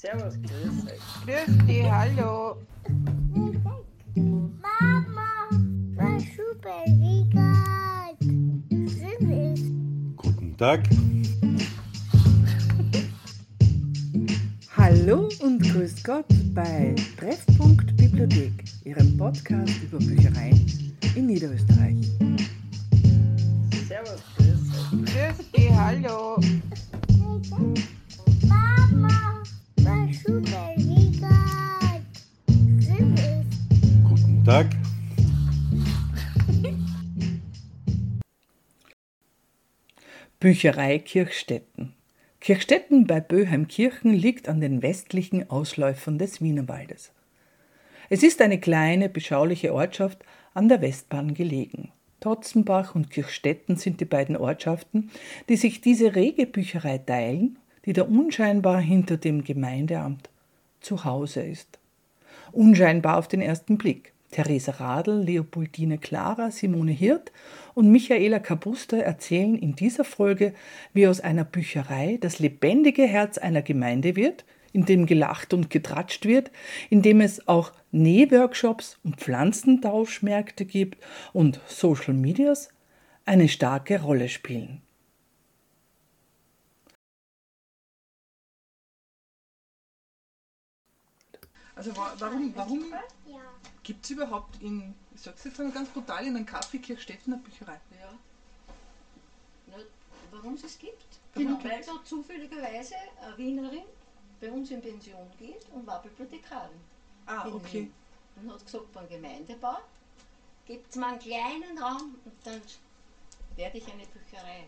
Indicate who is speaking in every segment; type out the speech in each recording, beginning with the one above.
Speaker 1: Servus, grüß euch.
Speaker 2: Grüß dich, hallo.
Speaker 3: Mama, was super Riegel.
Speaker 4: Guten Tag.
Speaker 2: Hallo und grüß Gott bei Treffpunkt Bibliothek, Ihrem Podcast über Büchereien in Niederösterreich.
Speaker 1: Servus, grüß euch.
Speaker 2: Grüß dich, hallo.
Speaker 4: Tag.
Speaker 2: Bücherei Kirchstetten. Kirchstetten bei Böheimkirchen liegt an den westlichen Ausläufern des Wienerwaldes. Es ist eine kleine, beschauliche Ortschaft an der Westbahn gelegen. Totzenbach und Kirchstetten sind die beiden Ortschaften, die sich diese rege Bücherei teilen, die da unscheinbar hinter dem Gemeindeamt zu Hause ist. Unscheinbar auf den ersten Blick. Theresa Radl, Leopoldine Clara, Simone Hirt und Michaela Kabuster erzählen in dieser Folge, wie aus einer Bücherei das lebendige Herz einer Gemeinde wird, in dem gelacht und getratscht wird, in dem es auch Nähworkshops und Pflanzentauschmärkte gibt und Social Medias eine starke Rolle spielen.
Speaker 5: Also wa- warum, warum. Gibt es überhaupt in, ich sag's jetzt einmal ganz brutal, in einem Kaffee Kirchstetten eine Bücherei?
Speaker 6: Ja. Na, warum es es gibt?
Speaker 5: Warum
Speaker 6: Weil da zufälligerweise eine Wienerin bei uns in Pension geht und war Bibliothekarin.
Speaker 5: Ah, okay.
Speaker 6: Und hat gesagt, beim Gemeindebau gibt es mir einen kleinen Raum und dann werde ich eine Bücherei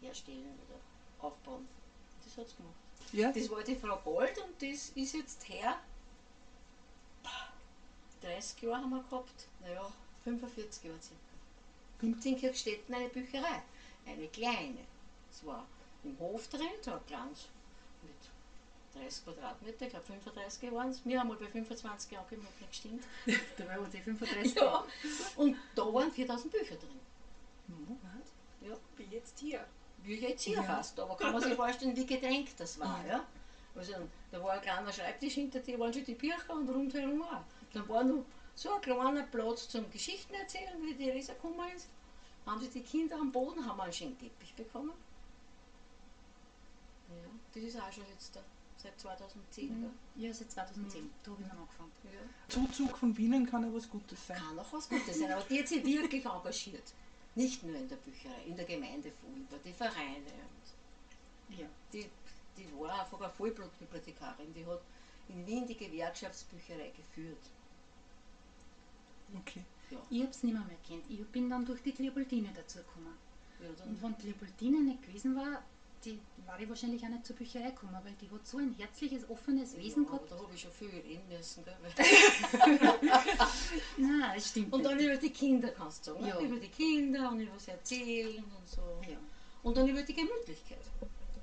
Speaker 6: herstellen oder aufbauen. Das hat sie gemacht.
Speaker 5: Ja,
Speaker 6: Das war die Frau Gold und das ist jetzt her. 30 Jahre haben wir gehabt. Naja, 45 Jahre circa. Gibt es in Kirchstetten eine Bücherei. Eine kleine. Es war im Hof drin, so ein kleines mit 30 Quadratmeter, ich glaube 35 waren es. Wir haben mal bei 25 Jahren gemacht, nicht gestimmt. Da waren die 35 ja. Und da waren 4000 Bücher drin. Ja.
Speaker 7: Wie jetzt hier.
Speaker 6: Wie jetzt hier
Speaker 5: Ja.
Speaker 6: fast, aber kann man sich vorstellen, wie gedrängt das war. Ja? Also, da war ein kleiner Schreibtisch, hinter dir waren schon die Bücher und rundherum auch. Dann war noch so ein kleiner Platz zum Geschichten erzählen, wie die Resa gekommen ist. Haben sie die Kinder am Boden, haben einen schönen Teppich bekommen. Ja, das ist auch schon jetzt da, seit 2010. gell?
Speaker 7: Ja, seit 2010. Da habe ich dann angefangen.
Speaker 6: Ja.
Speaker 5: Zuzug von Bienen kann ja was Gutes sein.
Speaker 6: Kann auch was Gutes sein, aber die hat sich wirklich engagiert. Nicht nur in der Bücherei, in der Gemeinde über die Vereine. Und
Speaker 7: Ja.
Speaker 6: die, die war einfach eine Vollblutbibliothekarin, die hat in Wien die Gewerkschaftsbücherei geführt.
Speaker 5: Okay.
Speaker 7: Ich habe es nicht mehr, mehr kennt. Ich bin dann durch die Leopoldine dazu gekommen.
Speaker 6: Ja,
Speaker 7: Und wenn die Leopoldine nicht gewesen war, die war ich wahrscheinlich auch nicht zur Bücherei gekommen, weil die hat so ein herzliches, offenes Wesen
Speaker 6: ja,
Speaker 7: gehabt.
Speaker 6: da habe ich schon viel reden müssen. Gell?
Speaker 7: Nein, das stimmt
Speaker 6: Und dann über die Kinder kannst du sagen.
Speaker 7: Ja.
Speaker 6: ne? Über die Kinder und über das Erzählen und so.
Speaker 7: Ja,
Speaker 6: Und dann über die Gemütlichkeit.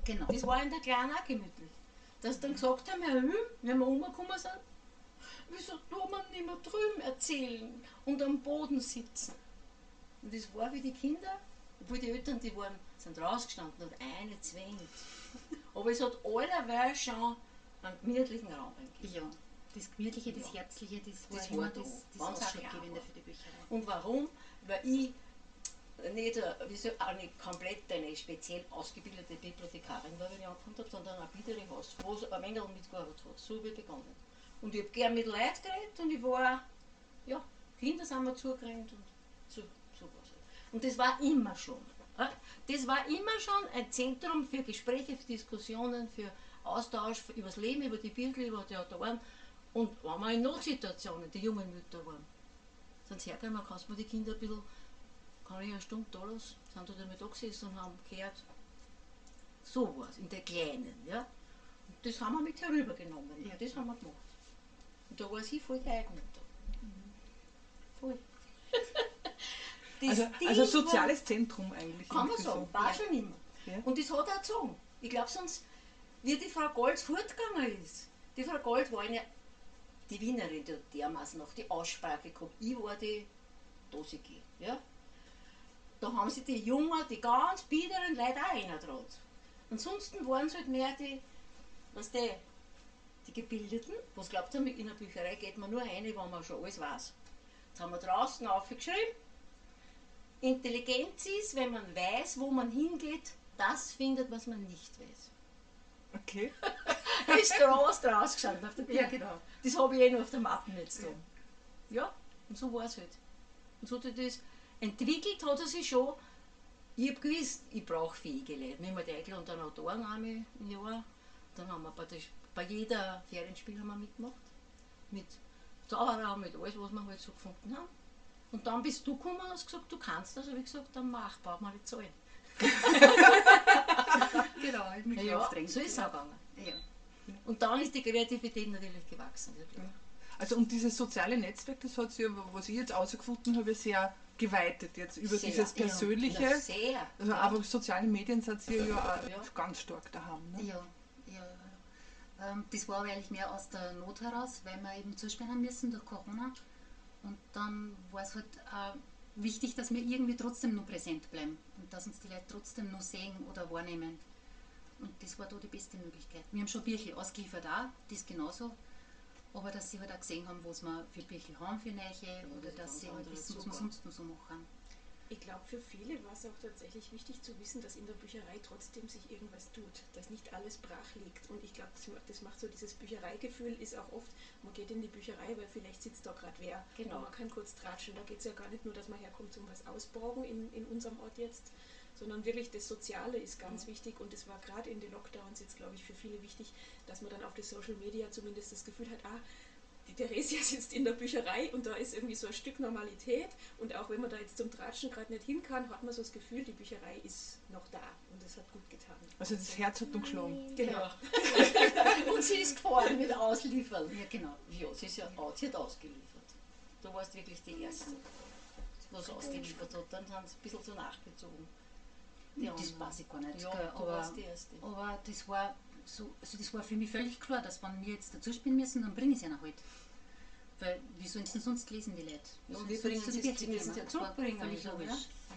Speaker 7: genau.
Speaker 6: Das war in der Kleinen auch gemütlich. Dass sie dann gesagt haben, ja, hm, wenn wir umgekommen sind, wieso tun wir nicht mehr drüben erzählen und am Boden sitzen? Und das war wie die Kinder, obwohl die Eltern, die waren, sind rausgestanden und eine zwängt. Aber es hat allerweil schon einen gemütlichen Raum gegeben.
Speaker 7: Ja, das Gemütliche, das Herzliche, das war
Speaker 6: Das
Speaker 7: immer
Speaker 6: war da,
Speaker 7: das, das Ausschlaggebende für die Bücherei.
Speaker 6: Und warum? Weil ich nicht, wie nicht komplett eine speziell ausgebildete Bibliothekarin war, wenn ich angefangen habe, sondern ein bittere Haus, wo ein wenig mitgearbeitet hat. So habe ich begonnen. Und ich habe gern mit Leuten geredet und ich war, ja, Kinder sind mir zugerannt und so, so was. Und das war immer schon. Das war immer schon ein Zentrum für Gespräche, für Diskussionen, für Austausch über das Leben, über die Bilder, über die Autoren. Und wenn wir in Notsituationen, die jungen Mütter waren, sind sie hergekommen, kannst du mir die Kinder ein bisschen, kann ich eine Stunde da lassen, sind dort einmal da gesessen und haben gehört, so was, in der Kleinen, ja. Und das haben wir mit herübergenommen, ja, das haben wir gemacht. Und da war sie voll geeignet. Voll. Das
Speaker 5: Also, also soziales Zentrum eigentlich.
Speaker 6: kann man sagen,
Speaker 5: so.
Speaker 6: war schon immer.
Speaker 5: Ja.
Speaker 6: Und das hat er gezogen. Ich glaube sonst, wie die Frau Gold fortgegangen ist. Die Frau Gold war eine, die Wienerin, die dermaßen noch die Aussprache gehabt. Ich war die Dosige. Ja? Da haben sie die Jungen, die ganz biederen Leute auch reingetraut. Ansonsten waren es halt mehr die, weißt du, die Gebildeten, was glaubt ihr, in der Bücherei geht man nur rein, wenn man schon alles weiß. Jetzt haben wir draußen aufgeschrieben, Intelligenz ist, wenn man weiß, wo man hingeht, das findet, was man nicht weiß.
Speaker 5: Okay.
Speaker 6: ist groß draus gestanden auf der Bücher.
Speaker 7: Ja, genau.
Speaker 6: Das habe ich eh nur auf der Mappe jetzt da. Ja, und so war es halt. Und so hat sich das entwickelt, hat er sich schon. Ich habe gewusst, ich brauche fähige Leute. Wir haben halt eingeladen und dann Autoren einmal im Jahr. Dann haben wir der, bei jeder Ferienspiel haben wir mitgemacht. Mit Zauberer, mit alles, was wir halt so gefunden haben. Und dann bist du gekommen und hast gesagt, du kannst das. habe ich gesagt, dann mach, braucht man nicht zahlen.
Speaker 7: Genau, ich mich
Speaker 6: Ja,
Speaker 7: anstrengen.
Speaker 6: so ist es auch gegangen.
Speaker 7: Ja.
Speaker 6: Und dann ist die Kreativität natürlich gewachsen. ja.
Speaker 5: Also und dieses soziale Netzwerk, das hat sich, ja, was ich jetzt herausgefunden habe, sehr geweitet jetzt über
Speaker 6: Sehr,
Speaker 5: dieses
Speaker 6: ja.
Speaker 5: Persönliche.
Speaker 6: Na, sehr.
Speaker 5: Also
Speaker 6: ja.
Speaker 5: aber soziale Medien sind sie ja auch
Speaker 6: Ja.
Speaker 5: ganz stark daheim. Ne?
Speaker 7: Ja, ja. Das war aber eigentlich mehr aus der Not heraus, weil wir eben zusperren haben müssen durch Corona. Und dann war es halt auch wichtig, dass wir irgendwie trotzdem noch präsent bleiben und dass uns die Leute trotzdem noch sehen oder wahrnehmen. Und das war da die beste Möglichkeit. Wir haben schon Bücher ausgeliefert auch, das genauso. Aber dass sie halt auch gesehen haben, was wir für Bücher haben für Neue oder
Speaker 6: das ist
Speaker 7: dass sie halt wissen, was wir sonst noch so machen.
Speaker 4: Ich glaube, für viele war es auch tatsächlich wichtig zu wissen, dass in der Bücherei trotzdem sich irgendwas tut, dass nicht alles brach liegt. Und ich glaube, das, ma- das macht so dieses Büchereigefühl, ist auch oft, man geht in die Bücherei, weil vielleicht sitzt da gerade wer.
Speaker 6: Genau.
Speaker 4: Und man kann kurz tratschen. Da geht es ja gar nicht nur, dass man herkommt zum was ausborgen in, in unserem Ort jetzt, sondern wirklich das Soziale ist ganz wichtig. Und es war gerade in den Lockdowns jetzt, glaube ich, für viele wichtig, dass man dann auf die Social Media zumindest das Gefühl hat, ah, die Theresia sitzt in der Bücherei und da ist irgendwie so ein Stück Normalität und auch wenn man da jetzt zum Tratschen gerade nicht hin kann, hat man so das Gefühl, die Bücherei ist noch da und das hat gut getan.
Speaker 5: Also das Herz hat dann geschlagen.
Speaker 4: Genau.
Speaker 6: Und sie ist gefahren mit Ausliefern.
Speaker 7: Ja, genau.
Speaker 6: Ja, sie, ist ja, aus- sie hat ausgeliefert. Du warst wirklich die Erste, was ausgeliefert hat. Dann sind sie ein bisschen so nachgezogen. Die
Speaker 7: Das
Speaker 6: anderen.
Speaker 7: weiß ich gar nicht.
Speaker 6: Ja,
Speaker 7: gell,
Speaker 6: du warst die Erste.
Speaker 7: Aber das war so, also das war für mich völlig klar, dass wenn wir jetzt dazu spielen müssen, dann bringe ich es ihnen halt. Weil wie sollen sie denn sonst lesen, die Leute?
Speaker 6: Ja, wir bringen müssen
Speaker 7: kommen?
Speaker 6: ja zurückbringen,
Speaker 7: Völlig logisch.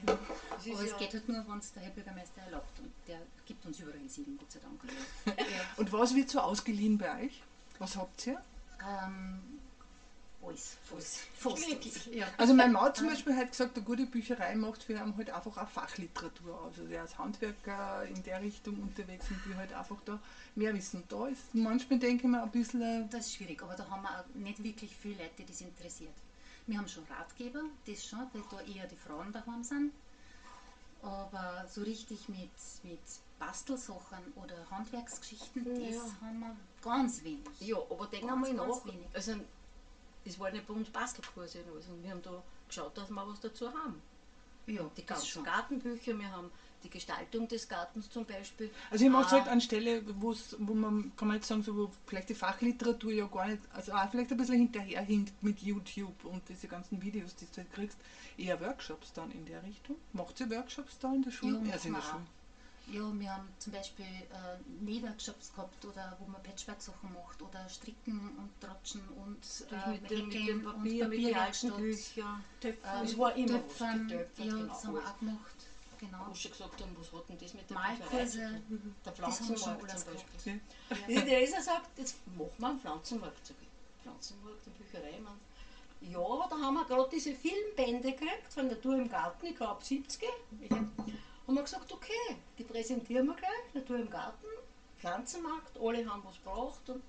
Speaker 7: Aber
Speaker 6: ja-
Speaker 7: es geht halt nur, wenn es der Herr Bürgermeister erlaubt und der gibt uns überall sieben, Gott sei Dank.
Speaker 5: Und was wird so ausgeliehen bei euch? Was habt ihr?
Speaker 7: ähm, alles,
Speaker 6: Fast.
Speaker 7: fast. Ja.
Speaker 5: Also meine Mama zum Beispiel hat gesagt, eine gute Bücherei macht für ihn halt einfach auch Fachliteratur aus. Also der ist Handwerker in der Richtung unterwegs und will halt einfach da mehr wissen. Da ist manchmal denke ich mir ein bisschen, äh,
Speaker 7: Das ist schwierig, aber da haben wir auch nicht wirklich viele Leute, die das interessiert. Wir haben schon Ratgeber, das schon, weil da eher die Frauen daheim sind. Aber so richtig mit, mit Bastelsachen oder Handwerksgeschichten, das
Speaker 6: Ja.
Speaker 7: haben wir ganz wenig.
Speaker 6: Ja, aber denk
Speaker 7: Ganz,
Speaker 6: einmal
Speaker 7: ganz
Speaker 6: nach.
Speaker 7: wenig.
Speaker 6: Also, es waren nicht bei uns Bastelkurse und alles. Und wir haben da geschaut, dass wir was dazu haben.
Speaker 7: Ja,
Speaker 6: Die
Speaker 7: das
Speaker 6: ganzen. Gartenbücher, wir haben die Gestaltung des Gartens zum Beispiel.
Speaker 5: also ich mache es
Speaker 6: Ah.
Speaker 5: halt an Stelle, wo's- wo man, kann man jetzt sagen, so, wo vielleicht die Fachliteratur ja gar nicht, also auch vielleicht ein bisschen hinterherhinkt mit YouTube und diese ganzen Videos, die du halt kriegst, eher Workshops dann in der Richtung. Macht ihr Workshops da in der Schule?
Speaker 7: Ja,
Speaker 5: also in der Schule.
Speaker 7: Ja, wir haben zum Beispiel äh, Nähworkshops gehabt, oder wo man Patchwork-Sachen macht, oder Stricken und Tratschen und äh,
Speaker 6: mit, dem, mit dem
Speaker 7: Häkeln
Speaker 6: Papier,
Speaker 7: und
Speaker 6: mit den alten
Speaker 7: Papierwerkstatt.
Speaker 6: Büchern.
Speaker 7: Ähm,
Speaker 6: Es war immer was,
Speaker 7: Töpfern,
Speaker 6: getöpfert,
Speaker 7: ja,
Speaker 6: genau,
Speaker 7: das haben wir auch gemacht. Genau.
Speaker 6: Wo sie gesagt haben, was hat denn das mit der
Speaker 7: Malkurse?
Speaker 6: Der
Speaker 7: schon
Speaker 6: Pflanzenmarkt zum. Beispiel.
Speaker 5: Ja.
Speaker 6: Die Theresa sagt, jetzt machen wir einen Pflanzenmarkt. Sag ich, Pflanzenmarkt und Bücherei, man. Ja, da haben wir gerade diese Filmbände gekriegt von der Tour im Garten, ich glaube 70. Haben wir gesagt, okay, die präsentieren wir gleich, Natur im Garten, Pflanzenmarkt, alle haben was gebraucht. Und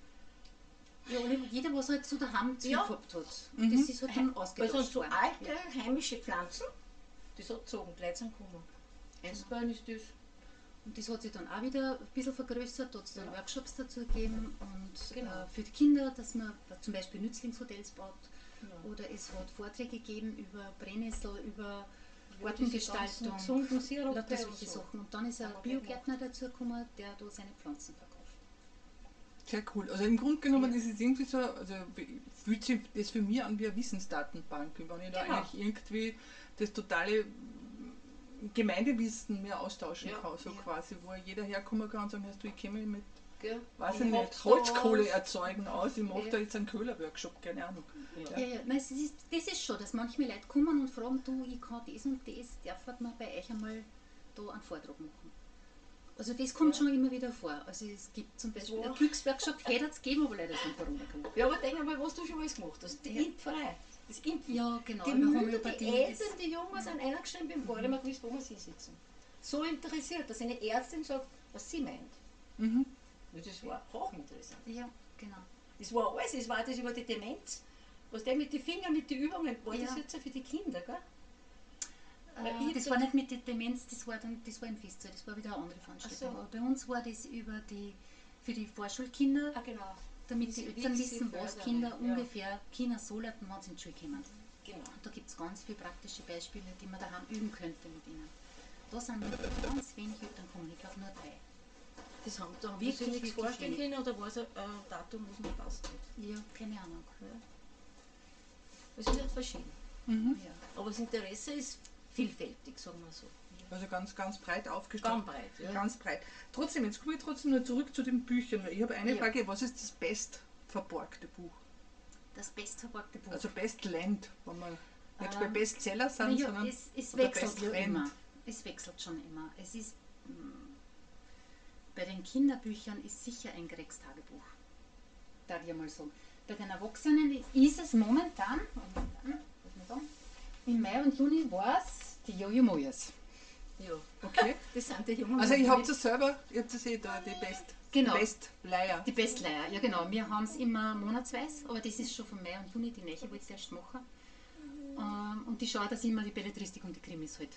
Speaker 7: Ja, jeder, was halt so daheim
Speaker 6: Ja.
Speaker 7: gehabt hat. Und das ist halt dann ausgetauscht
Speaker 6: sonst so alte heimische Pflanzen, das hat gezogen, die Leute sind gekommen. Einzelbein ist das.
Speaker 7: Und das hat sich dann auch wieder ein bisschen vergrößert, da hat es dann
Speaker 6: Ja.
Speaker 7: Workshops dazu gegeben und
Speaker 6: Genau.
Speaker 7: äh, für die Kinder, dass man zum Beispiel Nützlingshotels baut.
Speaker 6: Ja.
Speaker 7: Oder es hat Vorträge gegeben über Brennnessel, über Gartengestaltung, lauter
Speaker 6: und
Speaker 7: solche
Speaker 6: so.
Speaker 7: Sachen. Und dann ist ein Biogärtner dazu gekommen, der da seine Pflanzen verkauft.
Speaker 5: Sehr cool. Also im Grunde genommen ist es irgendwie so, also fühlt sich das für mich an wie eine Wissensdatenbank, wenn ich da
Speaker 6: Genau.
Speaker 5: eigentlich irgendwie das totale Gemeindewissen mehr austauschen
Speaker 6: Ja,
Speaker 5: kann, so
Speaker 6: ja.
Speaker 5: quasi, wo jeder herkommen kann und sagen, hast du, ich kenne mich mit,
Speaker 6: Gell?
Speaker 5: weiß ich nicht, Holzkohle erzeugen aus, ich mache
Speaker 6: Ja.
Speaker 5: da jetzt einen Köhlerworkshop, keine Ahnung.
Speaker 6: Ja.
Speaker 7: Ja, ja, nein, es ist, das ist schon, dass manchmal Leute kommen und fragen, du, ich kann das und das, darf man bei euch einmal da einen Vortrag machen. Also das kommt schon immer wieder vor. Also es gibt zum Beispiel
Speaker 6: war-
Speaker 7: einen Glücksworkshop, hätte es gegeben, aber leider von Corona gekommen.
Speaker 6: Ja, aber denk mal, was du schon alles gemacht hast. Die
Speaker 7: Ja.
Speaker 6: Impferei. Das Impfen.
Speaker 7: Ja, genau.
Speaker 6: Die Mütter, die Eltern,
Speaker 7: das-
Speaker 6: die Jungen sind eingestanden beim Bad, immer gewusst, wo wir hinsitzen. So interessiert, dass eine Ärztin sagt, was sie meint.
Speaker 5: Mhm.
Speaker 6: Das war hochinteressant.
Speaker 7: Ja, genau.
Speaker 6: Das war alles, es war das über die Demenz. Was der mit den Fingern, mit den Übungen, war das
Speaker 7: Ja.
Speaker 6: jetzt auch für die Kinder, gell?
Speaker 7: Äh, das war nicht mit der Demenz, das war dann, das war im Festsaal, das war wieder eine andere Veranstaltung.
Speaker 6: So.
Speaker 7: Aber bei uns war das über die, für die Vorschulkinder,
Speaker 6: Ah, genau.
Speaker 7: damit die Eltern wissen, was Kinder
Speaker 6: ja.
Speaker 7: ungefähr Kinder so leiten, wenn sie in die Schule kommen.
Speaker 6: genau.
Speaker 7: Und da gibt es ganz viele praktische Beispiele, die man daheim üben könnte mit ihnen. Da sind ganz wenig Eltern gekommen, ich glaube nur drei.
Speaker 6: Das haben, da haben
Speaker 7: Wirklich,
Speaker 6: wir sich nichts vorstellen können oder war es ein äh, Datum, was nicht passt hat.
Speaker 7: Ja, keine Ahnung.
Speaker 6: Es ist halt verschieden.
Speaker 5: Mhm.
Speaker 7: Ja.
Speaker 6: Aber das Interesse ist vielfältig, sagen wir so.
Speaker 5: Also ganz, ganz breit aufgestellt.
Speaker 6: Ganz breit, ja.
Speaker 5: Ganz breit. Trotzdem, jetzt komme ich trotzdem noch zurück zu den Büchern. Ich habe eine
Speaker 6: Ja.
Speaker 5: Frage, was ist das best verborgte Buch?
Speaker 7: Das bestverpackte Buch.
Speaker 5: Also Bestland, wenn wir nicht
Speaker 7: Ähm,
Speaker 5: bei Bestseller sind,
Speaker 7: Naja,
Speaker 5: sondern
Speaker 7: es, es wechselt ja immer. Es wechselt schon immer. Es ist mm, bei den Kinderbüchern ist sicher ein Gregs Tagebuch. Darf ich mal sagen. Bei den Erwachsenen ist es momentan, momentan, was wir sagen, im Mai und Juni war es die Jojo Moyes.
Speaker 6: Ja,
Speaker 5: Okay.
Speaker 6: das sind die Jungen.
Speaker 5: Also ich habe das selber, ich habe das eh da, die Best,
Speaker 7: Genau.
Speaker 5: Bestleier.
Speaker 7: Die Bestleier, ja genau. Wir haben es immer monatsweise, aber das ist schon von Mai und Juni, die Nächte wollte ich erst machen. Ähm, und ich schaue, dass ich immer die Belletristik und die Krimis halt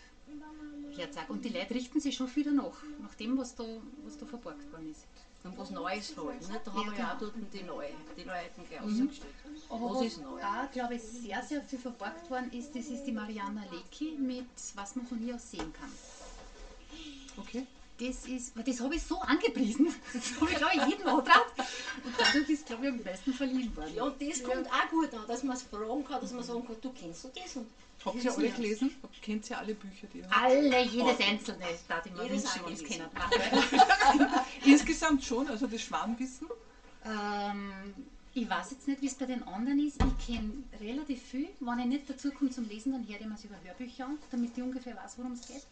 Speaker 7: herzeige. Und die Leute richten sich schon viel danach, nach dem, was da, was da verborgt worden ist.
Speaker 6: Und was Neues holen. Nicht? Da haben
Speaker 7: Ja,
Speaker 6: wir ja auch dort die neue, die Leuten gleich ausgestellt.
Speaker 7: Aber
Speaker 6: Was ist neu?
Speaker 7: auch, glaube ich, sehr, sehr viel verborgt worden ist, das ist die Mariana Lecki mit Was man von hier aus sehen kann.
Speaker 5: Okay.
Speaker 7: Das ist, das habe ich so angepriesen. Das habe ich, glaube ich, jedem angetraut. Und dadurch ist, glaube ich, am meisten verliehen worden.
Speaker 6: Ja, und das kommt auch gut an, dass man es fragen kann, dass man sagen kann, du kennst du das und
Speaker 5: Habt ihr alle
Speaker 7: ja-
Speaker 5: gelesen? Kennt ihr alle Bücher, die ihr habt?
Speaker 7: Alle, jedes einzelne, darf ich mir
Speaker 6: Jedes
Speaker 7: wünschen, wenn es
Speaker 6: angelesen.
Speaker 7: kennen.
Speaker 5: Insgesamt schon, also das Schwarmwissen.
Speaker 7: Ähm, ich weiß jetzt nicht, wie es bei den anderen ist. Ich kenne relativ viel. Wenn ich nicht dazu komme zum Lesen, dann höre ich mir es über Hörbücher an, damit ich ungefähr weiß, worum es geht.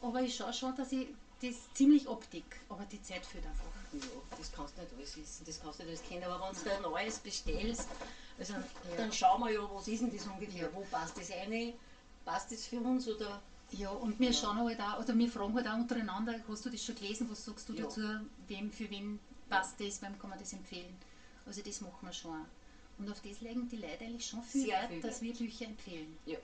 Speaker 7: Aber ich schaue schon, dass ich das ziemlich optik, aber die Zeit fehlt einfach.
Speaker 6: ja, das kannst du nicht alles wissen, das kannst du nicht alles kennen. Aber wenn du ein neues bestellst, also, dann schauen wir ja, was ist denn das ungefähr, wo passt das rein, passt das für uns oder
Speaker 7: Ja, und wir schauen halt auch, oder wir fragen halt auch untereinander, hast du das schon gelesen, was sagst du
Speaker 6: Ja.
Speaker 7: dazu, wem, für wen passt das, wem kann man das empfehlen. Also das machen wir schon. Und auf das legen die Leute eigentlich schon viel
Speaker 6: Sehr
Speaker 7: Wert, dass wir Bücher empfehlen.
Speaker 6: ja.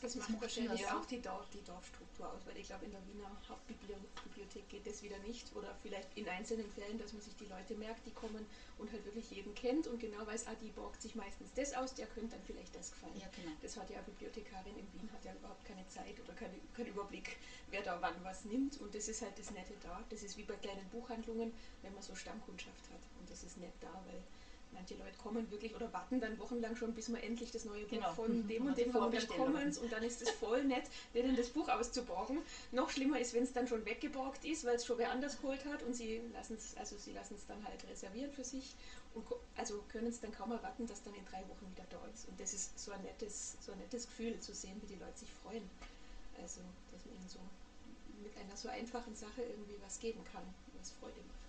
Speaker 4: Das
Speaker 7: Das
Speaker 4: macht wahrscheinlich auch die, Dorf, die Dorfstruktur aus, weil ich glaube, in der Wiener Hauptbibliothek geht das wieder nicht oder vielleicht in einzelnen Fällen, dass man sich die Leute merkt, die kommen und halt wirklich jeden kennt und genau weiß, ah, die borgt sich meistens das aus, der könnte dann vielleicht das gefallen.
Speaker 7: Ja, genau.
Speaker 4: Das hat ja eine Bibliothekarin in Wien, hat ja überhaupt keine Zeit oder keine, keinen Überblick, wer da wann was nimmt und das ist halt das Nette da. Das ist wie bei kleinen Buchhandlungen, wenn man so Stammkundschaft hat und das ist nett da, weil manche Leute kommen wirklich oder warten dann wochenlang schon, bis man endlich das neue Buch
Speaker 6: Genau.
Speaker 4: von dem
Speaker 6: Mhm.
Speaker 4: und dem haben und dann kommen und dann ist es voll nett, denen das Buch auszuborgen. Noch schlimmer ist, wenn es dann schon weggeborgt ist, weil es schon wer anders geholt hat und sie lassen es, also sie lassen es dann halt reservieren für sich und also können es dann kaum erwarten, dass dann in drei Wochen wieder da ist. Und das ist so ein nettes, so ein nettes Gefühl zu sehen, wie die Leute sich freuen. Also, dass man ihnen so mit einer so einfachen Sache irgendwie was geben kann, was Freude macht.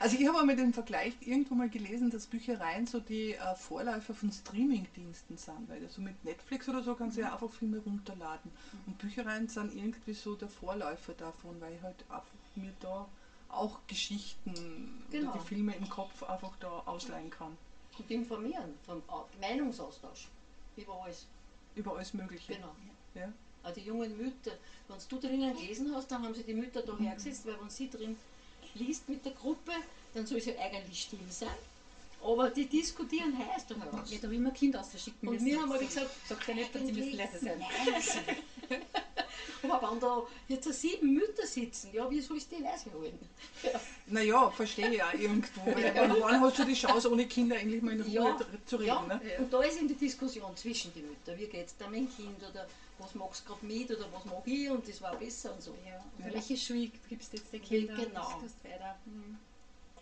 Speaker 5: Also ich habe einmal den Vergleich irgendwo mal gelesen, dass Büchereien so die äh, Vorläufer von Streamingdiensten sind, weil so mit Netflix oder so kannst du ja einfach Filme runterladen. Und Büchereien sind irgendwie so der Vorläufer davon, weil ich halt einfach mir da auch Geschichten
Speaker 6: Genau.
Speaker 5: oder die Filme im Kopf einfach da ausleihen kann.
Speaker 6: Und informieren, vom Au- Meinungsaustausch über alles.
Speaker 5: Über alles Mögliche.
Speaker 6: Genau.
Speaker 5: Ja?
Speaker 6: Auch die jungen Mütter. Wenn du drinnen gelesen hast, dann haben sie die Mütter da hergesetzt, weil wenn sie drin liest mit der Gruppe, dann soll sie eigentlich still sein. Aber die diskutieren heiß da heraus.
Speaker 7: Ja, da will man Kind ausschicken.
Speaker 6: Und wir haben aber gesagt,
Speaker 7: sagt ja nicht, dass sie müssen leise sein.
Speaker 6: Aber wenn da jetzt sieben Mütter sitzen, ja, wie soll ich die leise holen?
Speaker 5: Naja, verstehe ich auch irgendwo. Weil wann, wann hast du die Chance, ohne Kinder eigentlich mal in Ruhe
Speaker 6: Ja,
Speaker 5: zu reden?
Speaker 6: ja.
Speaker 5: Ne?
Speaker 6: Und da ist eben die Diskussion zwischen den Müttern. Wie geht es da mit dem Kind oder was magst du gerade mit oder was mag ich und das war besser und so.
Speaker 7: Ja, oder welche Schule gibst du jetzt den Kindern?
Speaker 6: Genau.
Speaker 7: Das weiter. Mhm.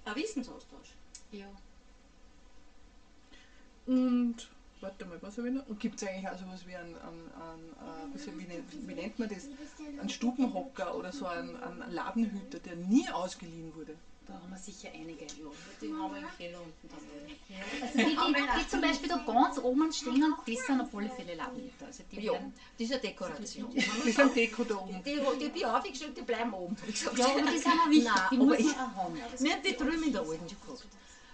Speaker 6: Ein Wissensaustausch.
Speaker 7: Ja.
Speaker 5: Und warte mal, was habe ich noch? Und gibt es eigentlich auch sowas wie ein, ein, ein, äh, wie, wie, nennt, wie nennt man das? Ein Stubenhocker oder so ein, ein Ladenhüter, der nie ausgeliehen wurde.
Speaker 7: Da haben wir sicher einige.
Speaker 6: Ja, die haben wir im Keller unten dann.
Speaker 7: Also die, die, die zum Beispiel da ganz oben stehen, das sind auf alle Fälle Ladenhüter. Also die
Speaker 6: Ja,
Speaker 7: werden,
Speaker 6: das ist eine Dekoration.
Speaker 5: Die sind Deko da oben.
Speaker 6: Die, die bin ich aufgestellt, die bleiben oben.
Speaker 7: ja, aber die sind auch wichtig,
Speaker 6: Nein,
Speaker 7: die muss
Speaker 6: ich-
Speaker 7: man auch haben.
Speaker 6: Wir haben die drüben in der Alten schon gehabt.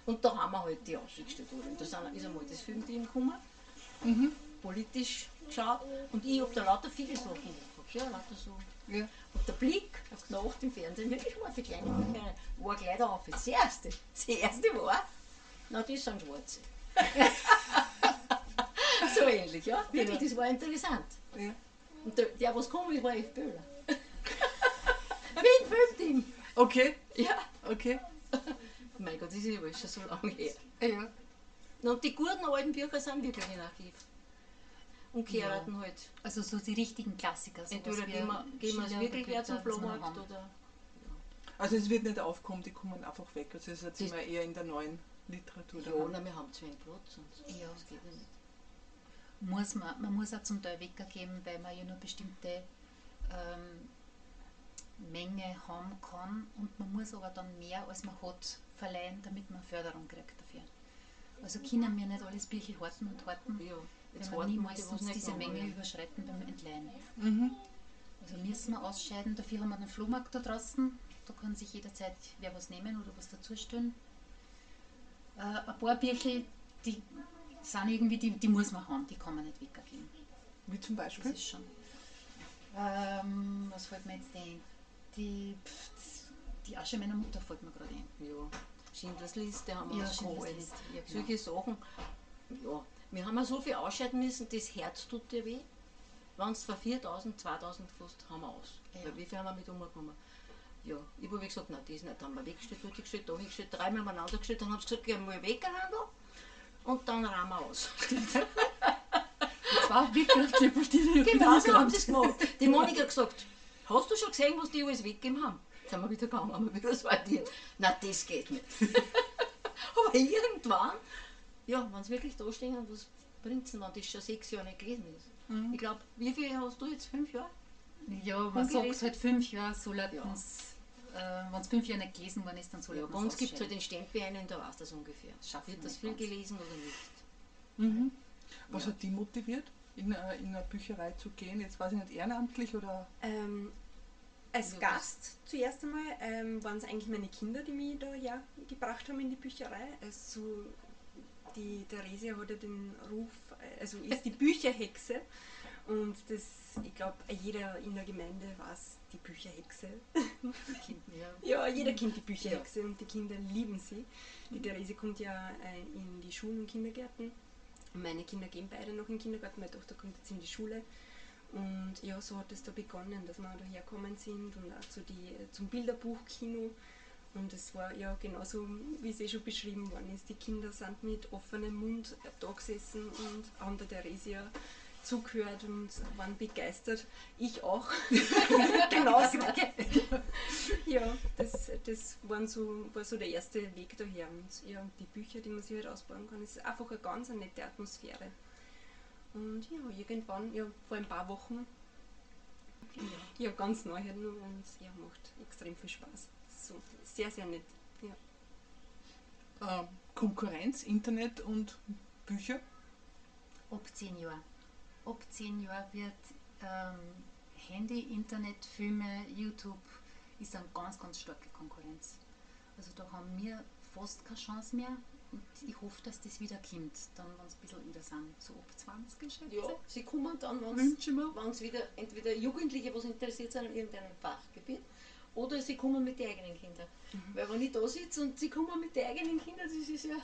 Speaker 6: Und da haben wir halt die aufgestellt. Und da sind, ist einmal das Filmteam gekommen, politisch geschaut. Und ich habe da lauter viele Sachen gehabt. Ja, lauter so.
Speaker 5: Ja.
Speaker 6: Und der Blick auf die Nacht im Fernsehen, wirklich war für kleine Bücher, war gleich da auf. Das erste. Das erste war, na, das sind Schwarze. so ähnlich, ja. Wirklich, das war interessant.
Speaker 5: Ja.
Speaker 6: Und der, der was gekommen ist, war F. Böhler. Wie ein Filmteam.
Speaker 5: Okay,
Speaker 6: Ja.
Speaker 5: okay.
Speaker 6: Mein Gott, das ist ja schon so lange her.
Speaker 5: Ja.
Speaker 6: Na, Und die guten alten Bücher sind wirklich in Archiv. Und Kehrten halt.
Speaker 7: Also so die richtigen Klassiker. sowas
Speaker 6: Entweder gehen wir, gehen wir es wirklich wer zum
Speaker 7: wir
Speaker 6: Flohmarkt
Speaker 7: haben.
Speaker 6: oder.
Speaker 5: Also es wird nicht aufkommen, die kommen einfach weg. Also
Speaker 6: Das-
Speaker 5: immer eher in der neuen Literatur.
Speaker 6: Ja, na, wir haben zu wenig Platz. Und
Speaker 7: Ja.
Speaker 6: das geht ja nicht.
Speaker 7: muss man, man muss auch zum Teil weggeben, weil man ja nur bestimmte ähm, Menge haben kann und man muss aber dann mehr als man hat verleihen, damit man Förderung kriegt dafür. Also können wir nicht alles Bücher horten und horten,
Speaker 6: Ja, jetzt
Speaker 7: wenn wir niemals
Speaker 6: die was
Speaker 7: uns
Speaker 6: nicht
Speaker 7: diese Menge
Speaker 6: werden.
Speaker 7: überschreiten beim Entleihen.
Speaker 5: Mhm.
Speaker 7: Also müssen wir ausscheiden, dafür haben wir einen Flohmarkt da draußen, da kann sich jederzeit wer was nehmen oder was dazustellen. Äh, ein paar Bücher, die sind irgendwie, die, die muss man haben, die kann man nicht weggeben.
Speaker 5: Wie zum
Speaker 7: Das
Speaker 5: Beispiel?
Speaker 7: ist schon. Ähm, was fällt mir jetzt ein? Die, pff, die Asche meiner Mutter fällt mir gerade ein.
Speaker 6: Ja, Schindlers Liste haben wir
Speaker 7: Ja, Schindlers ja, genau.
Speaker 6: Solche Sachen. Ja, wir haben ja so viel ausscheiden müssen, das Herz tut dir weh. Wenn es von 4000, 2000 kostet, haben wir aus.
Speaker 7: Ja.
Speaker 6: Weil wie viel haben wir mit umgekommen? Ja, ich habe gesagt, nein, das nicht. Dann haben wir weggestellt, dort gestellt, da hingestellt, dreimal umeinander gestellt. Dann haben sie gesagt, gehen wir mal wegeinander und dann rahmen wir aus.
Speaker 7: Das war wirklich die
Speaker 6: Genau so haben sie es gemacht. Die Monika hat gesagt, hast du schon gesehen, was die alles weggegeben haben? Sind wir wieder gegangen, haben wir wieder sortiert. Nein, das geht nicht. Aber irgendwann, ja, wenn sie wirklich da stehen, was bringt es denn, wenn das schon sechs Jahre nicht gelesen ist? Ich glaube, wie viel hast du jetzt? Fünf Jahre?
Speaker 7: Ja, man sagt
Speaker 6: gelesen?
Speaker 7: halt fünf Jahre, soll
Speaker 6: Ja.
Speaker 7: äh, wenn es fünf Jahre nicht gelesen worden ist, dann soll
Speaker 6: Ja, bei uns gibt es halt den Stempel ein, da weißt du das ungefähr.
Speaker 7: Schaffen
Speaker 6: Wird
Speaker 7: wir
Speaker 6: das viel
Speaker 7: ganz.
Speaker 6: gelesen oder nicht?
Speaker 5: Mhm. Was hat die motiviert, in, äh, in eine Bücherei zu gehen? Jetzt weiß ich nicht, ehrenamtlich oder?
Speaker 1: Ähm, als
Speaker 6: Ja,
Speaker 1: Gast zuerst einmal ähm, waren es eigentlich meine Kinder, die mich da ja, gebracht haben in die Bücherei. Also die Theresia hat ja den Ruf, also ist die Bücherhexe. Und das, ich glaube, jeder in der Gemeinde weiß die Bücherhexe.
Speaker 6: Ja.
Speaker 1: Ja, jeder kennt die Bücherhexe und die Kinder lieben sie. Die Therese kommt ja äh, in die Schulen und Kindergärten. Meine Kinder gehen beide noch in den Kindergarten, meine Tochter kommt jetzt in die Schule. Und ja, so hat es da begonnen, dass wir da hergekommen sind und auch zu die, zum Bilderbuchkino. Und es war ja genauso, wie es eh schon beschrieben worden ist. Die Kinder sind mit offenem Mund da gesessen und haben der Theresia zugehört und waren begeistert. Ich auch. Genauso. ja, das, das waren so, war so der erste Weg daher. Und ja, die Bücher, die man sich halt ausbauen kann, ist einfach eine ganz nette Atmosphäre. Und ja, irgendwann, ja, vor ein paar Wochen, ja, ganz neu halt nur und ja, macht extrem viel Spaß. So, sehr, sehr nett. Ja.
Speaker 5: Äh, Konkurrenz, Internet und Bücher?
Speaker 7: Ab zehn Jahren. Ab zehn Jahren wird ähm, Handy, Internet, Filme, YouTube ist eine ganz, ganz starke Konkurrenz. Also da haben wir fast keine Chance mehr. Und ich hoffe, dass das wieder kommt, dann wenn es ein bisschen wieder sind, so ab 20 schätze ich.
Speaker 6: Ja, sie kommen dann, wenn es wieder entweder Jugendliche, was interessiert sind an irgendeinem Fachgebiet, oder sie kommen mit den eigenen Kindern. Weil wenn ich da sitze und sie kommen mit den eigenen Kindern, das ist ja...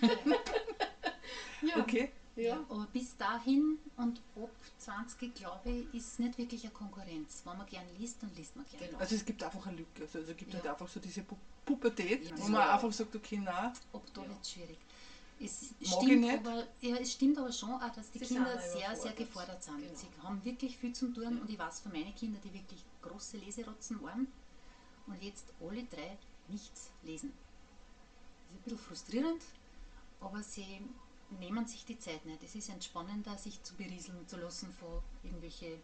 Speaker 6: ja.
Speaker 5: Okay.
Speaker 6: Ja.
Speaker 7: Aber bis dahin und ab 20, glaube ich, ist es nicht wirklich eine Konkurrenz. Wenn man gern liest, dann liest man gern.
Speaker 6: Genau.
Speaker 5: Also es gibt einfach eine Lücke. Also es gibt
Speaker 7: Ja.
Speaker 5: halt einfach so diese Pu Pubertät,
Speaker 7: Ja,
Speaker 5: wo man einfach sagt, okay, na,
Speaker 7: Ab da
Speaker 6: Ja.
Speaker 7: wird es schwierig. Es stimmt,
Speaker 5: nicht.
Speaker 7: aber, ja, es stimmt aber schon auch, dass die
Speaker 6: Sie
Speaker 7: Kinder sehr, sehr gefordert sind.
Speaker 6: Genau.
Speaker 7: Sie haben wirklich viel zum tun
Speaker 6: Ja.
Speaker 7: und ich weiß von meinen Kindern, die wirklich große Leserotzen waren und jetzt alle drei nichts lesen. Das ist ein bisschen frustrierend, aber sie nehmen sich die Zeit nicht. Es ist entspannender, sich zu berieseln zu lassen von irgendwelche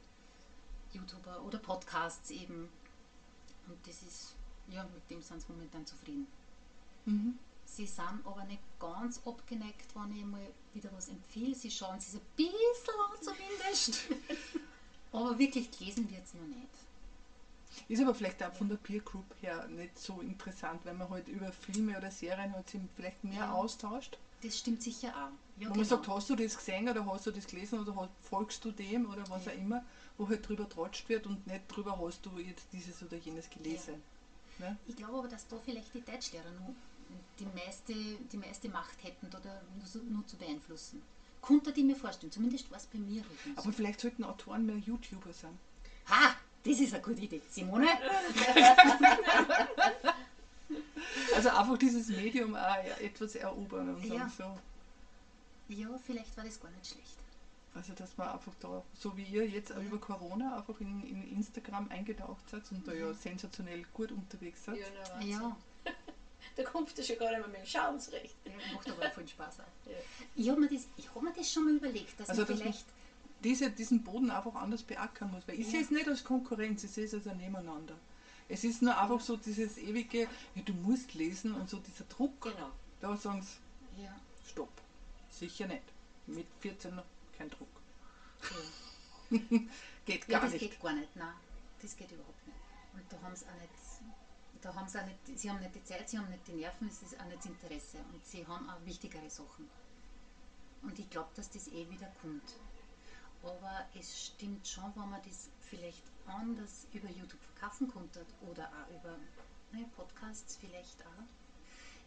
Speaker 7: YouTuber oder Podcasts eben. Und das ist, ja, mit dem sind sie momentan zufrieden.
Speaker 5: Mhm.
Speaker 7: Sie sind aber nicht ganz abgeneigt, wenn ich mal wieder was empfehle. Sie schauen es ein bisschen an zumindest. aber wirklich gelesen wird es noch nicht.
Speaker 5: Ist aber vielleicht auch von der Peer Group her nicht so interessant, wenn man halt über Filme oder Serien halt sich vielleicht mehr
Speaker 7: Ja.
Speaker 5: austauscht.
Speaker 7: Das stimmt sicher auch. Ja,
Speaker 5: Wo man sagt, hast du das gesehen oder hast du das gelesen oder folgst du dem oder was
Speaker 7: Ja.
Speaker 5: auch immer, wo halt drüber trotscht wird und nicht drüber hast du jetzt dieses oder jenes gelesen. Ne?
Speaker 7: Ich glaube aber, dass da vielleicht die Deutschlehrer nur die meiste, die meiste Macht hätten, oder nur, zu beeinflussen. Konnte ich mir vorstellen, zumindest war es bei mir halt nicht so.
Speaker 5: Aber vielleicht sollten Autoren mehr YouTuber sein.
Speaker 7: Ha! Das ist eine gute Idee. Simone?
Speaker 5: Also einfach dieses Medium auch etwas erobern und
Speaker 7: Ja.
Speaker 5: sagen so.
Speaker 7: Ja, vielleicht war das gar nicht schlecht.
Speaker 5: Also dass man einfach da, so wie ihr jetzt auch über Corona einfach in, in Instagram eingetaucht seid und da ja sensationell gut unterwegs seid.
Speaker 6: Ja, na.
Speaker 7: Ja,
Speaker 6: Da kommst du schon gar nicht mehr mit dem Schauen zurecht.
Speaker 7: ja macht aber voll Spaß auch.
Speaker 6: Ja.
Speaker 7: Ich habe mir, das- ich hab mir das schon mal überlegt, dass
Speaker 5: Also,
Speaker 7: man
Speaker 5: dass man-
Speaker 7: vielleicht.
Speaker 5: diese, diesen Boden einfach anders beackern muss. Weil ich
Speaker 7: Ja.
Speaker 5: sehe es nicht als Konkurrenz, ich sehe es als ein Nebeneinander. Es ist nur einfach so dieses ewige, ja, du musst lesen und so dieser Druck.
Speaker 6: Genau.
Speaker 5: Da sagen sie,
Speaker 7: Ja,
Speaker 5: stopp. Sicher nicht. Mit 14 noch kein Druck.
Speaker 7: ja.
Speaker 5: Geht
Speaker 7: ja
Speaker 5: gar
Speaker 7: das
Speaker 5: nicht.
Speaker 7: geht gar nicht. Nein, das geht überhaupt nicht. Und da haben sie auch nicht. Da haben sie, auch nicht, sie haben nicht die Zeit, sie haben nicht die Nerven, es ist auch nicht das Interesse und sie haben auch wichtigere Sachen. Und ich glaube, dass das eh wieder kommt. Aber es stimmt schon, wenn man das vielleicht anders über YouTube verkaufen konnte oder auch über ne, Podcasts vielleicht auch.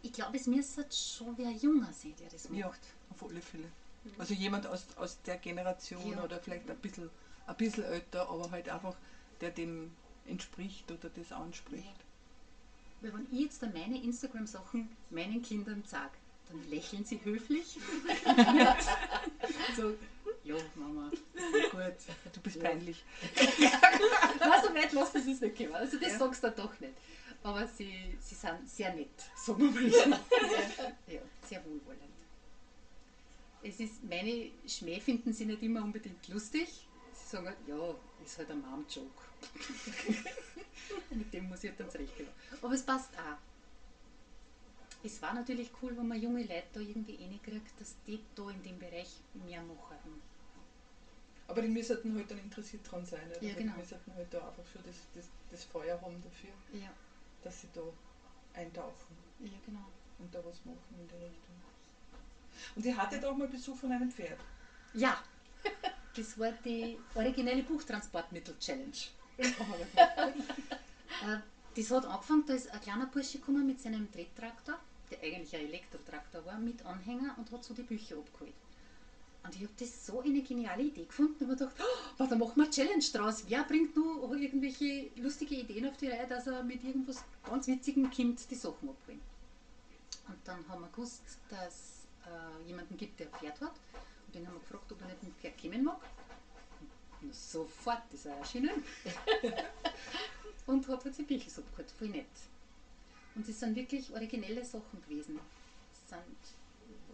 Speaker 7: Ich glaube, es müsste schon wer junger sein, der das macht.
Speaker 5: Ja, auf alle Fälle. Also jemand aus, aus der Generation
Speaker 7: Ja.
Speaker 5: oder vielleicht ein bisschen, ein bisschen älter, aber halt einfach, der dem entspricht oder das anspricht.
Speaker 7: Weil wenn ich jetzt dann meine Instagram-Sachen meinen Kindern sage, dann lächeln sie höflich. so, ja, Mama, gut.
Speaker 5: Du bist
Speaker 7: Ja.
Speaker 5: peinlich.
Speaker 7: Nein, so weit lassen sie es nicht kommen. Also das
Speaker 5: Ja.
Speaker 7: sagst du doch nicht. Aber sie, sie sind sehr nett, sagen wir mal ja, sehr wohlwollend. Es ist, meine Schmäh finden sie nicht immer unbedingt lustig. Sie sagen halt, ja, ist halt ein Mom-Joke. Mit dem muss ich halt dann zurechtkommen. Aber es passt auch. Es war natürlich cool, wenn man junge Leute da irgendwie reinkriegt, dass die da in dem Bereich mehr machen.
Speaker 5: Aber die müssten halt dann interessiert dran sein. Oder?
Speaker 7: Ja, genau.
Speaker 5: Die müssten halt da einfach schon das, das, das Feuer haben dafür,
Speaker 7: Ja,
Speaker 5: dass sie da eintauchen
Speaker 7: ja genau.
Speaker 5: und da was machen in der Richtung. Und ihr hattet auch mal Besuch von einem Pferd.
Speaker 7: Ja, das war die originelle Buchtransportmittel-Challenge. Äh, das hat angefangen, da ist ein kleiner Bursche gekommen mit seinem Tretraktor, der eigentlich ein Elektrotraktor war, mit Anhänger und hat so die Bücher abgeholt. Und ich habe das so eine geniale Idee gefunden und mir gedacht, oh, da machen wir eine Challenge draus. Wer bringt nur irgendwelche lustige Ideen auf die Reihe, dass er mit irgendwas ganz Witzigem kommt, die Sachen abholen. Und dann haben wir gewusst, dass äh, jemanden gibt, der ein Pferd hat. Und den haben wir gefragt, ob er nicht mit Pferd kommen mag. Und sofort ist er erschienen. und hat halt sein Bücher abgeholt. Voll nett. Und es sind wirklich originelle Sachen gewesen. Es, sind,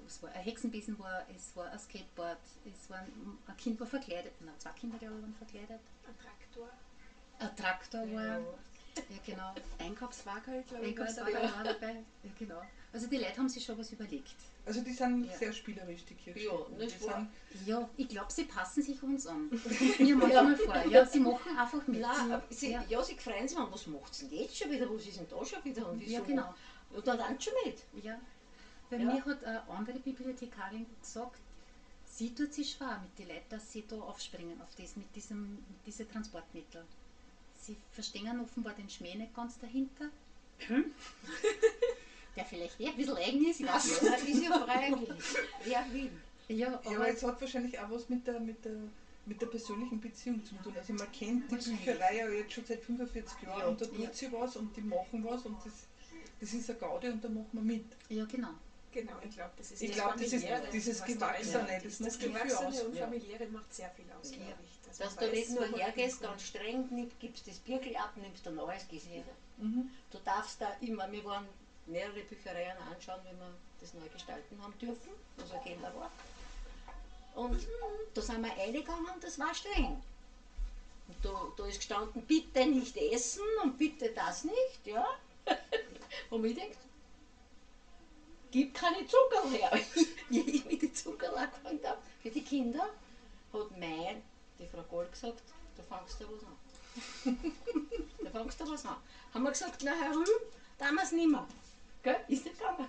Speaker 7: es war ein Hexenbesen, war, es war ein Skateboard, es war ein, ein Kind war verkleidet, nein, zwei Kinder glaube ich waren verkleidet.
Speaker 4: Ein Traktor.
Speaker 7: Ein Traktor war, ja genau.
Speaker 1: Einkaufswagen, glaube ich, war
Speaker 7: Einkaufswagen
Speaker 1: dabei.
Speaker 7: war dabei. Ja, genau. Also die Leute haben sich schon was überlegt.
Speaker 5: Also die sind
Speaker 7: Ja.
Speaker 5: sehr spielerisch, die Kirchen.
Speaker 6: Ja,
Speaker 5: die sind,
Speaker 7: Ja, ich glaube, sie passen sich uns an. Mir manchmal vor. Ja, sie machen einfach mit.
Speaker 6: Nein, sie,
Speaker 7: ja.
Speaker 6: ja. sie freuen sich an, was macht sie jetzt schon wieder, was ist denn da schon wieder und wieso?
Speaker 7: ja, genau.
Speaker 6: Und dann dann schon mit.
Speaker 7: Ja. Bei
Speaker 6: Ja.
Speaker 7: mir hat eine andere Bibliothekarin gesagt, sie tut sich schwer mit den Leuten, dass sie da aufspringen auf das mit diesem mit diese Transportmittel. Sie verstehen offenbar den Schmäh nicht ganz dahinter. Der vielleicht eh ein bisschen eigen ist, ich weiß nicht.
Speaker 6: Ja, ist ja freiwillig.
Speaker 7: Ja,
Speaker 5: ja, aber
Speaker 7: aber
Speaker 5: es hat wahrscheinlich auch was mit der, mit der, mit der persönlichen Beziehung zu tun. Also man kennt die. Bücherei ja jetzt schon seit 45 Jahren
Speaker 6: Ja.
Speaker 5: und da tut
Speaker 7: Ja.
Speaker 5: sie was und die machen was und das, das ist eine Gaudi und da macht man mit.
Speaker 7: ja, genau.
Speaker 4: Genau, ich glaube, das ist
Speaker 5: Ich
Speaker 4: das
Speaker 5: glaub, das ist
Speaker 4: Familiäre,
Speaker 5: dieses
Speaker 4: was da
Speaker 5: Gewachsene,
Speaker 4: drin
Speaker 5: das
Speaker 4: das Gewachsene und
Speaker 6: Ja.
Speaker 4: Familiäre macht sehr viel aus, glaube ich.
Speaker 6: Dass
Speaker 4: man
Speaker 6: du nicht nur hergehst, ganz streng, nimm- gibst das Birkel ab, nimmst ein neues, gehst wieder.
Speaker 5: Mhm.
Speaker 6: Du darfst da immer, wir waren mehrere Büchereien anschauen, wenn wir das neu gestalten haben dürfen, was ein Keller war. Und da sind wir reingegangen, das war streng. Und da, da ist gestanden, bitte nicht essen und bitte das nicht, ja. Wo ich denke, gib keine Zucker her. Wie ich mit den Zucker angefangen habe, für die Kinder, hat mein, die Frau Gold gesagt, da fangst du was an. da fangst du was an. Haben wir gesagt, na Herr Rühm, damals nicht mehr. Gell? Ist nicht gegangen.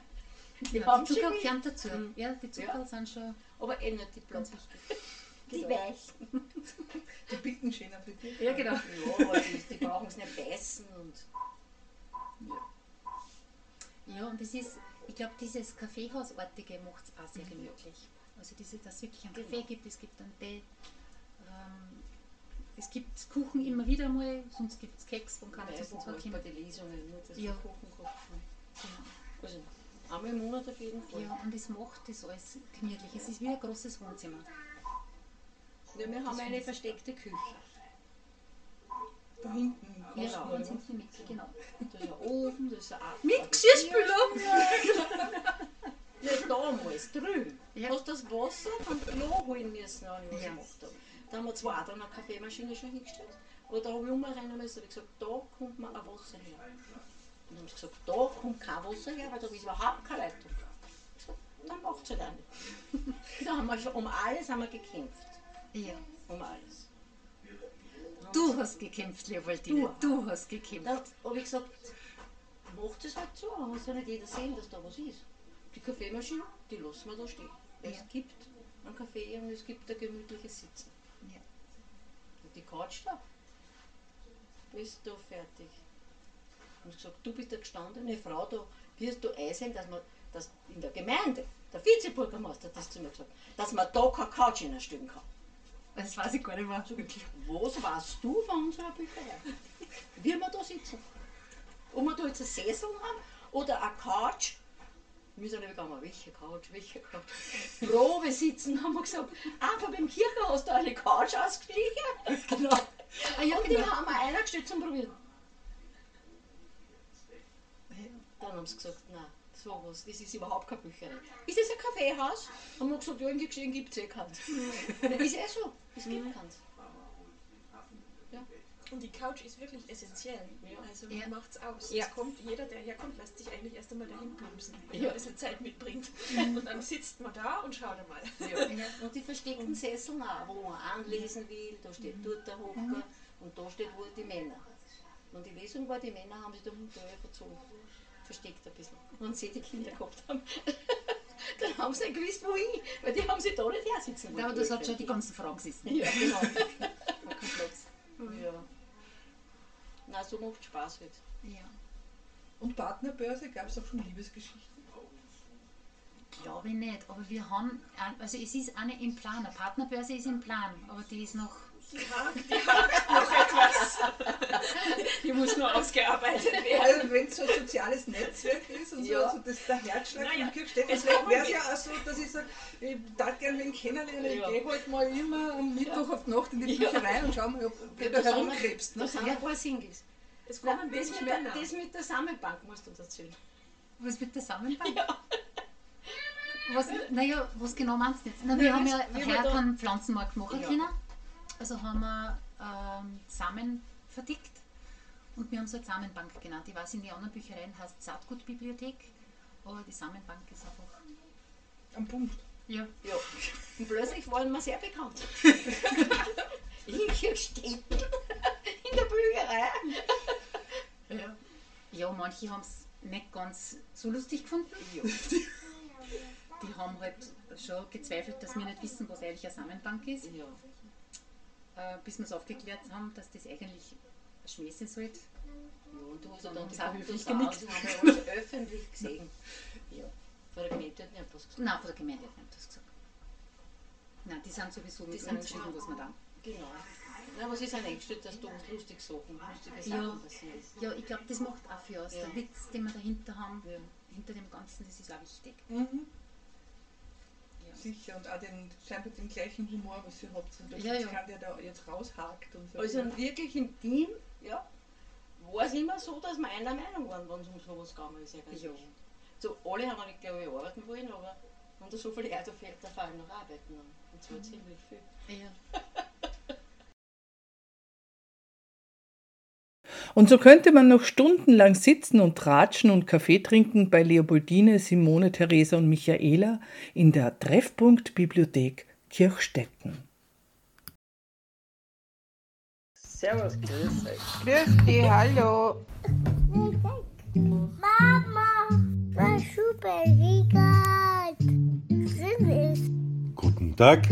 Speaker 6: Die
Speaker 7: Ja,
Speaker 6: haben
Speaker 7: die Zucker gehören dazu.
Speaker 6: Mhm.
Speaker 7: Ja, die Zucker
Speaker 6: Ja.
Speaker 7: sind schon
Speaker 6: aber eh nicht die Platz. Die weichen.
Speaker 5: Die bieten schöner für dich.
Speaker 7: Ja, genau.
Speaker 6: Ja, aber die, brauchen es nicht beißen und.
Speaker 7: Ja, und das ist, ich glaube, dieses Kaffeehausartige macht es auch sehr gemütlich. Also, diese, dass es wirklich einen Kaffee gibt, es gibt einen Tee. Ähm, es gibt Kuchen immer wieder mal, sonst gibt es Keks von keiner
Speaker 6: Ja, einfach
Speaker 7: uns
Speaker 6: bei den Lesungen, nur das
Speaker 7: Ja.
Speaker 6: Kuchen haben.
Speaker 7: Genau.
Speaker 6: Also einmal im Monat auf jeden Fall.
Speaker 7: Ja, und es macht das alles gemütlich. Es ist wie ein großes Wohnzimmer.
Speaker 6: Ja, wir haben eine versteckte Küche.
Speaker 5: Da hinten.
Speaker 7: Ja,
Speaker 6: Genau.
Speaker 7: ganz hinten mit, genau.
Speaker 6: Da ist ein Ofen, da ist ein Ab-
Speaker 7: Mit Geschirrspüler!
Speaker 6: Nicht damals, drüben.
Speaker 7: Ja.
Speaker 6: Hast das Wasser vom Klo holen müssen, habe ich was
Speaker 7: Ja.
Speaker 6: gemacht habe. Da haben wir zwar dann eine Kaffeemaschine schon hingestellt, aber da habe ich umrennen müssen, ich gesagt, da kommt mir ein Wasser her. Und dann haben sie gesagt, da kommt kein Wasser her, weil da ist überhaupt keine Leitung. Gesagt, dann macht es halt nicht. da haben wir schon, um alles haben wir gekämpft.
Speaker 7: Ja.
Speaker 6: Um alles.
Speaker 7: Du hast gekämpft, Leopoldine. Du hast gekämpft.
Speaker 6: Dann habe ich gesagt, macht es halt so, dann muss ja nicht jeder sehen, dass da was ist. Die Kaffeemaschine, die lassen wir da stehen. Es
Speaker 7: Ja.
Speaker 6: gibt einen Kaffee und es gibt ein gemütliches Sitzen.
Speaker 7: Ja.
Speaker 6: Und die Couch da ist da fertig. Und ich gesagt, du bist eine gestandene Frau, da wirst du einsehen, dass man dass in der Gemeinde, der Vizebürgermeister hat das zu mir gesagt, dass man da keine Couch hinstellen kann.
Speaker 7: Das weiß ich gar nicht mehr.
Speaker 6: Was weißt du von unserer Bücherei? Wie wir da sitzen? Ob wir da jetzt einen Sessel haben oder eine Couch? Wir sind gegangen, welche Couch, welche Couch? Probe sitzen, haben wir gesagt. Aber beim Kircher hast du eine Couch ausgeglichen. Genau.
Speaker 7: Ah, ja,
Speaker 6: Und die
Speaker 7: genau.
Speaker 6: haben wir eingestellt zum Probieren. Dann haben sie gesagt, nein, sowas, das ist überhaupt keine Bücherei. Ist das ein Kaffeehaus? Haben wir gesagt, ja, in Geschehen gibt es eh keins. ist eh so, es gibt keins.
Speaker 4: Und die Couch ist wirklich essentiell.
Speaker 6: Ja.
Speaker 4: Also
Speaker 7: Ja.
Speaker 4: macht's aus.
Speaker 6: Ja.
Speaker 4: Es kommt, jeder, der herkommt, lässt sich eigentlich erst einmal dahin plumpsen, wenn
Speaker 6: Ja.
Speaker 4: er ein bisschen Zeit mitbringt. Und dann sitzt man da und schaut einmal.
Speaker 6: Ja. Und die versteckten Sesseln auch, wo man anlesen will, da steht dort der Hocker und da steht wohl die Männer. Und die Lesung war, die Männer haben sich da hinten verzogen. Versteckt ein bisschen. Und sie die Kinder gehabt haben. Dann haben sie nicht gewusst, wohin, weil die haben sie da nicht her sitzen
Speaker 7: Ja, aber das hat schon die ganzen Fragen gesessen.
Speaker 6: Ja, genau. Ja. Nein, so macht Spaß halt.
Speaker 7: Ja.
Speaker 5: Und Partnerbörse gab es auch schon Liebesgeschichten.
Speaker 7: Glaube ich nicht, aber wir haben, also es ist eine im Plan, eine Partnerbörse ist im Plan, aber die ist noch,
Speaker 4: Die hakt, die hakt noch etwas. Die muss nur ausgearbeitet werden.
Speaker 5: Also wenn es so ein soziales Netzwerk ist und so,
Speaker 6: Ja.
Speaker 5: also das ist der Herzschlag
Speaker 4: Naja,
Speaker 5: von vielleicht
Speaker 4: kommen
Speaker 5: wäre es ja auch so, dass ich sage, ich darf gerne wen kennenlernen,
Speaker 6: Ja.
Speaker 5: ich gehe halt mal immer am Mittwoch auf die Nacht in die
Speaker 6: Ja.
Speaker 5: Bücherei und schau mal, ob Da
Speaker 6: sind-
Speaker 5: herumkrebst.
Speaker 6: Da
Speaker 5: Ne?
Speaker 6: sind ein paar Singles.
Speaker 4: Es
Speaker 6: Nein,
Speaker 4: kommen
Speaker 6: das, mit der, das mit der Sammelbank musst du uns erzählen.
Speaker 7: was mit der Zusammenbank?
Speaker 6: Ja.
Speaker 7: Was, naja, was genau meinst du jetzt? Na,
Speaker 6: Na,
Speaker 7: wir haben
Speaker 6: das-
Speaker 7: ja heuer keinen Pflanzenmarkt machen
Speaker 6: Ja.
Speaker 7: können, also haben wir ähm, Samen verdickt und wir haben so eine Samenbank genannt. Ich weiß, in den anderen Büchereien heißt Saatgutbibliothek, aber die Samenbank ist einfach,
Speaker 5: Am Punkt.
Speaker 7: ja,
Speaker 6: Ja. Und plötzlich waren wir sehr bekannt. In Kirchstetten. In der Bücherei.
Speaker 7: ja. ja manche haben es nicht ganz so lustig gefunden.
Speaker 6: Ja.
Speaker 7: Die haben halt schon gezweifelt, dass wir nicht wissen, was eigentlich eine Samenbank ist,
Speaker 6: ja.
Speaker 7: Äh, bis wir es aufgeklärt haben, dass das eigentlich sein sollte.
Speaker 6: Ja, und du hast
Speaker 7: Dann haben sie auch höflich genickt.
Speaker 6: die haben wir alles öffentlich gesehen. Ja. Vor der Gemeinde hat nicht was gesagt.
Speaker 7: Nein, von der Gemeinde hat nicht das gesagt. Nein, die sind sowieso
Speaker 6: Die
Speaker 7: unzufrieden,
Speaker 6: schon-
Speaker 7: was wir da.
Speaker 6: Genau. Na, aber sie sind eingestellt, dass da lustige Sachen, lustige Sachen
Speaker 7: Ja.
Speaker 6: passieren.
Speaker 7: Ja, ich glaube, das macht auch viel aus.
Speaker 6: Ja.
Speaker 7: Der Witz, den wir dahinter haben,
Speaker 6: Ja.
Speaker 7: hinter dem Ganzen, das ist auch wichtig.
Speaker 5: Mhm. Sicher, und auch den, scheinbar den gleichen Humor, was ihr habt. Und das
Speaker 7: Ja, ja.
Speaker 5: kann der da jetzt raushakt und so.
Speaker 6: Also wirklich im Team, ja. war es immer so, dass wir einer Meinung waren, wenn es um sowas gegangen ist. Eigentlich.
Speaker 1: Ja.
Speaker 6: So, alle haben nicht, glaube ich, arbeiten wollen, aber da so viele da fallen noch arbeiten. Und zwar ziemlich viel.
Speaker 7: Ja.
Speaker 2: Und so könnte man noch stundenlang sitzen und tratschen und Kaffee trinken bei Leopoldine, Simone, Theresa und Michaela in der Treffpunkt Bibliothek Kirchstetten.
Speaker 8: Servus, grüß euch.
Speaker 5: Grüß dich, hallo.
Speaker 3: Mama, war super?
Speaker 9: Guten Tag.